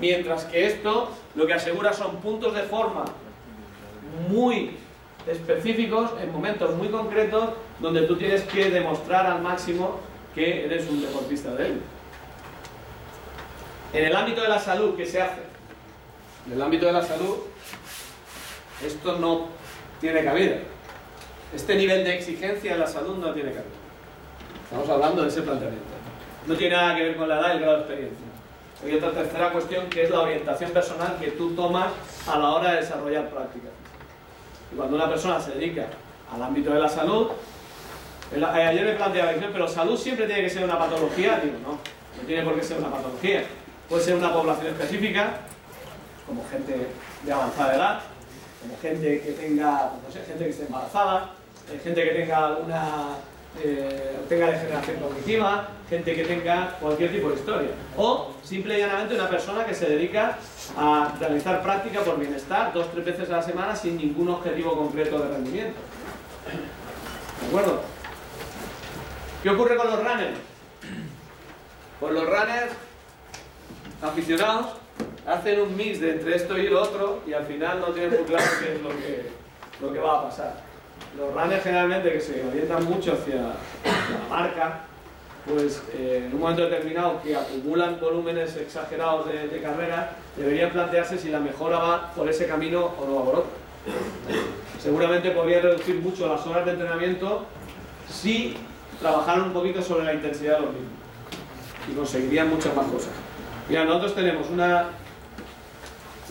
mientras que esto lo que asegura son puntos de forma muy específicos en momentos muy concretos donde tú tienes que demostrar al máximo que eres un deportista de él. En el ámbito de la salud, ¿qué se hace? En el ámbito de la salud, esto no tiene cabida. Este nivel de exigencia en la salud no tiene cabida. Estamos hablando de ese planteamiento. No tiene nada que ver con la edad y el grado de experiencia. Hay otra tercera cuestión que es la orientación personal que tú tomas a la hora de desarrollar prácticas. Y cuando una persona se dedica al ámbito de la salud, eh, ayer me planteaba, pero salud siempre tiene que ser una patología. Digo, no, no tiene por qué ser una patología. Puede ser una población específica, como gente de avanzada edad, como gente que tenga, no sé, gente que esté embarazada, eh, gente que tenga alguna eh, tenga degeneración cognitiva, gente que tenga cualquier tipo de historia. O simple y llanamente una persona que se dedica a realizar práctica por bienestar dos o tres veces a la semana sin ningún objetivo concreto de rendimiento. ¿De acuerdo? ¿Qué ocurre con los runners? Pues los runners aficionados hacen un mix de entre esto y lo otro y al final no tienen muy claro qué es lo que, lo que va a pasar. Los runners generalmente que se orientan mucho hacia la marca, pues eh, en un momento determinado que acumulan volúmenes exagerados de, de, carrera, deberían plantearse si la mejora va por ese camino o no va por otro. Seguramente podría reducir mucho las horas de entrenamiento si trabajaran un poquito sobre la intensidad de los mismos y conseguirían muchas más cosas. Mira, nosotros tenemos una,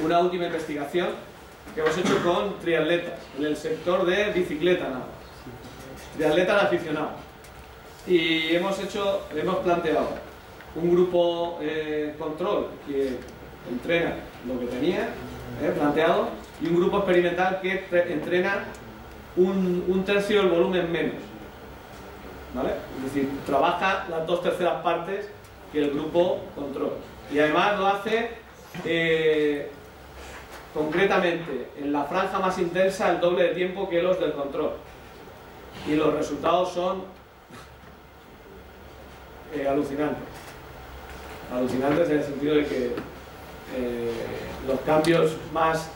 una última investigación que hemos hecho con triatletas, en el sector de bicicleta nada más. Triatletas aficionados. Y hemos hecho, hemos planteado un grupo eh, control que entrena lo que tenía eh, planteado y un grupo experimental que entrena un, un tercio del volumen menos. ¿Vale? Es decir, trabaja las dos terceras partes que el grupo control. Y además lo hace eh, concretamente en la franja más intensa el doble de tiempo que los del control. Y los resultados son eh, alucinantes. Alucinantes en el sentido de que eh, los cambios más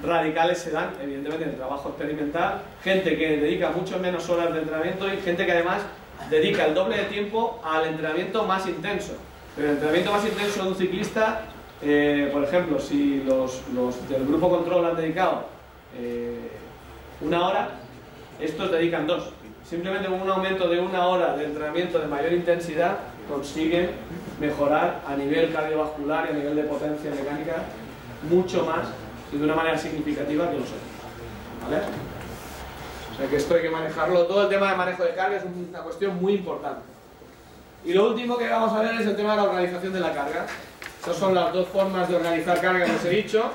radicales se dan, evidentemente, en el trabajo experimental, gente que dedica mucho menos horas de entrenamiento y gente que además dedica el doble de tiempo al entrenamiento más intenso. Pero el entrenamiento más intenso de un ciclista, eh, por ejemplo, si los, del grupo control han dedicado eh, una hora, estos dedican dos. Simplemente con un aumento de una hora de entrenamiento de mayor intensidad consiguen mejorar a nivel cardiovascular y a nivel de potencia mecánica mucho más y de una manera significativa que los otros. ¿Vale? O sea que esto hay que manejarlo. Todo el tema de manejo de carga es una cuestión muy importante. Y lo último que vamos a ver es el tema de la organización de la carga. Estas son las dos formas de organizar carga que os he dicho.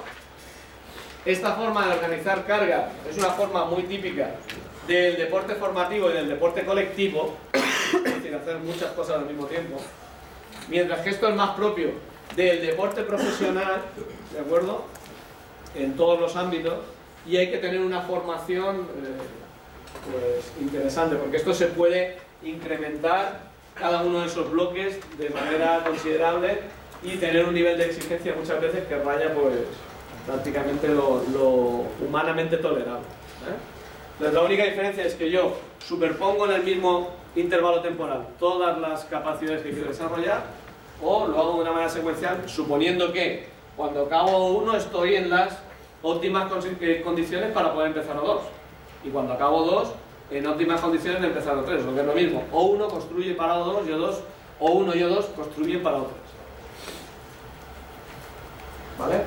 Esta forma de organizar carga es una forma muy típica del deporte formativo y del deporte colectivo, es decir, hacer muchas cosas al mismo tiempo. Mientras que esto es más propio del deporte profesional, ¿de acuerdo? En todos los ámbitos, y hay que tener una formación eh, pues, interesante, porque esto se puede incrementar cada uno de esos bloques de manera considerable y tener un nivel de exigencia muchas veces que raya pues prácticamente lo, humanamente tolerable. ¿eh? la única diferencia es que yo superpongo en el mismo intervalo temporal todas las capacidades que quiero desarrollar o lo hago de una manera secuencial suponiendo que cuando acabo uno estoy en las óptimas eh, condiciones para poder empezar a dos y cuando acabo dos en óptimas condiciones de empezar a tres, lo que es lo mismo. O uno construye para dos, yo dos, o uno y yo dos construyen para otros. ¿Vale?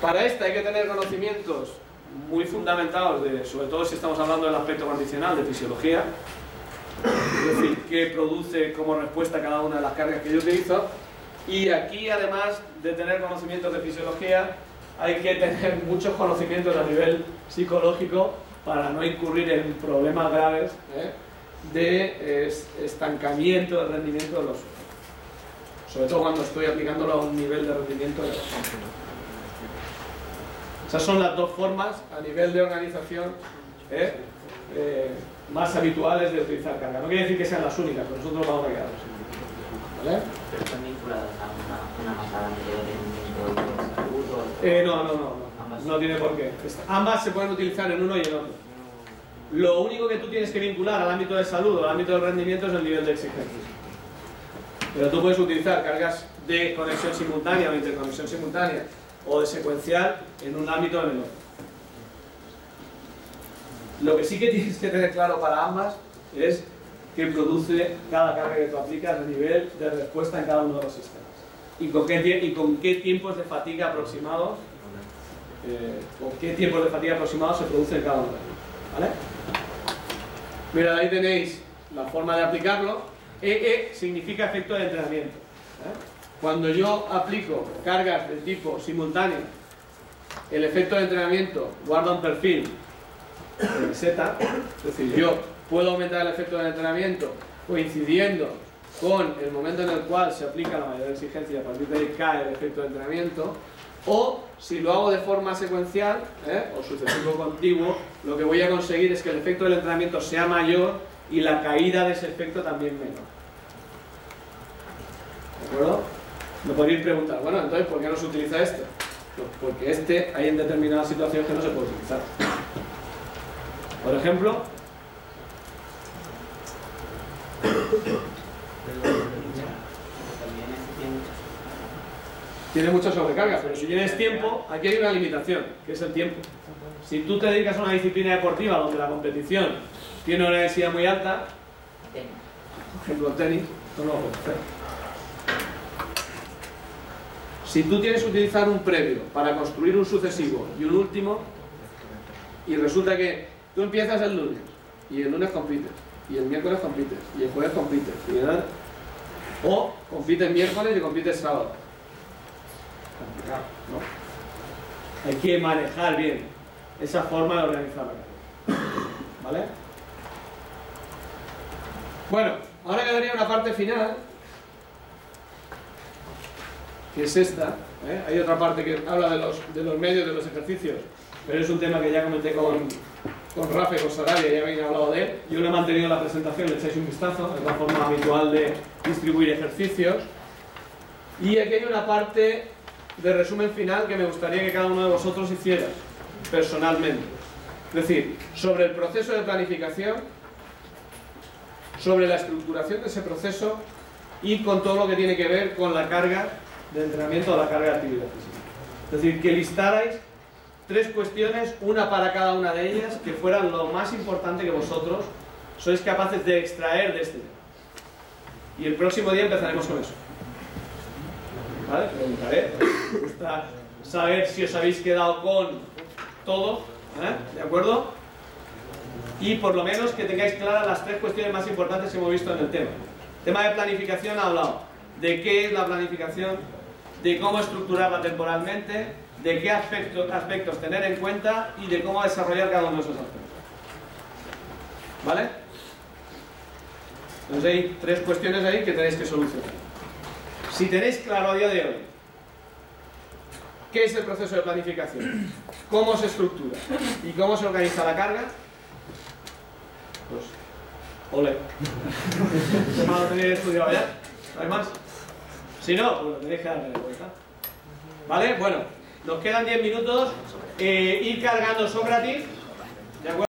Para esto hay que tener conocimientos muy fundamentados, de, sobre todo si estamos hablando del aspecto condicional de fisiología, es decir, qué produce como respuesta cada una de las cargas que yo utilizo. Y aquí, además de tener conocimientos de fisiología, hay que tener muchos conocimientos a nivel psicológico para no incurrir en problemas graves ¿eh? de estancamiento del rendimiento de los sobre todo cuando estoy aplicándolo a un nivel de rendimiento de Esas son las dos formas a nivel de organización ¿eh? Eh, más habituales de utilizar carga. No quiere decir que sean las únicas, pero nosotros vamos a quedar ¿Vale? Pero están vinculadas a una, masa de salud. Eh, no, no, no, no, no tiene por qué. Ambas se pueden utilizar en uno y en otro. Lo único que tú tienes que vincular al ámbito de salud o al ámbito del rendimiento es el nivel de exigencia. Pero tú puedes utilizar cargas de conexión simultánea o interconexión simultánea o de secuencial en un ámbito o en. Lo que sí que tienes que tener claro para ambas es que produce cada carga que tú aplicas el nivel de respuesta en cada uno de los sistemas. Y con qué, y con qué tiempos de fatiga aproximados eh, o qué tiempos de fatiga aproximados se produce en cada uno de ellos. ¿Vale? Mirad, ahí tenéis la forma de aplicarlo. EE significa efecto de entrenamiento. ¿eh? Cuando yo aplico cargas de tipo simultáneo, el efecto de entrenamiento guarda un perfil de meseta, es decir, yo puedo aumentar el efecto del entrenamiento coincidiendo con el momento en el cual se aplica la mayor exigencia y a partir de ahí cae el efecto de entrenamiento, o si lo hago de forma secuencial ¿eh? o sucesivo contiguo, lo que voy a conseguir es que el efecto del entrenamiento sea mayor y la caída de ese efecto también menor. ¿De acuerdo? Me podríais preguntar, bueno, entonces, ¿por qué no se utiliza? Pues porque este hay en determinadas situaciones que no se puede utilizar. Por ejemplo, También este tiene muchas tiene mucha sobrecarga, pero si tienes tiempo, aquí hay una limitación, que es el tiempo. Si tú te dedicas a una disciplina deportiva donde la competición tiene una densidad muy alta, por ejemplo el tenis, no lo puedes hacer. Si tú tienes que utilizar un previo para construir un sucesivo y un último, y resulta que tú empiezas el lunes, y el lunes compites, y el miércoles compites, y el jueves compites, y el- o compites miércoles y compites sábado. ¿No? Hay que manejar bien esa forma de organizar la. ¿Vale? Bueno, ahora quedaría una parte final, que es esta. ¿eh? Hay otra parte que habla de los, de los medios de los ejercicios, pero es un tema que ya comenté con, con Rafa y con Sarabia, ya habéis hablado de él. Yo le he mantenido la presentación, le echáis un vistazo, es la forma habitual de distribuir ejercicios. Y aquí hay una parte de resumen final que me gustaría que cada uno de vosotros hiciera, personalmente. Es decir, sobre el proceso de planificación, sobre la estructuración de ese proceso y con todo lo que tiene que ver con la carga de entrenamiento o la carga de actividad física. Es decir, que listarais tres cuestiones, una para cada una de ellas, que fueran lo más importante que vosotros sois capaces de extraer de este tema. Y el próximo día empezaremos con eso. ¿Vale? Preguntaré. Gusta saber si os habéis quedado con todo. ¿eh? ¿De acuerdo? Y por lo menos que tengáis claras las tres cuestiones más importantes que hemos visto en el tema. Tema de planificación ha hablado de qué es la planificación, de cómo estructurarla temporalmente, de qué aspectos tener en cuenta y de cómo desarrollar cada uno de esos aspectos. ¿Vale? Entonces hay tres cuestiones ahí que tenéis que solucionar. Si tenéis claro a día de hoy qué es el proceso de planificación, cómo se estructura y cómo se organiza la carga, pues, ole. Lo estudiado ya, ¿no hay más? Si no, pues lo tenéis que darle vuelta. ¿Vale? Bueno, nos quedan 10 minutos. Eh, ir cargando Sócrates. ¿De acuerdo?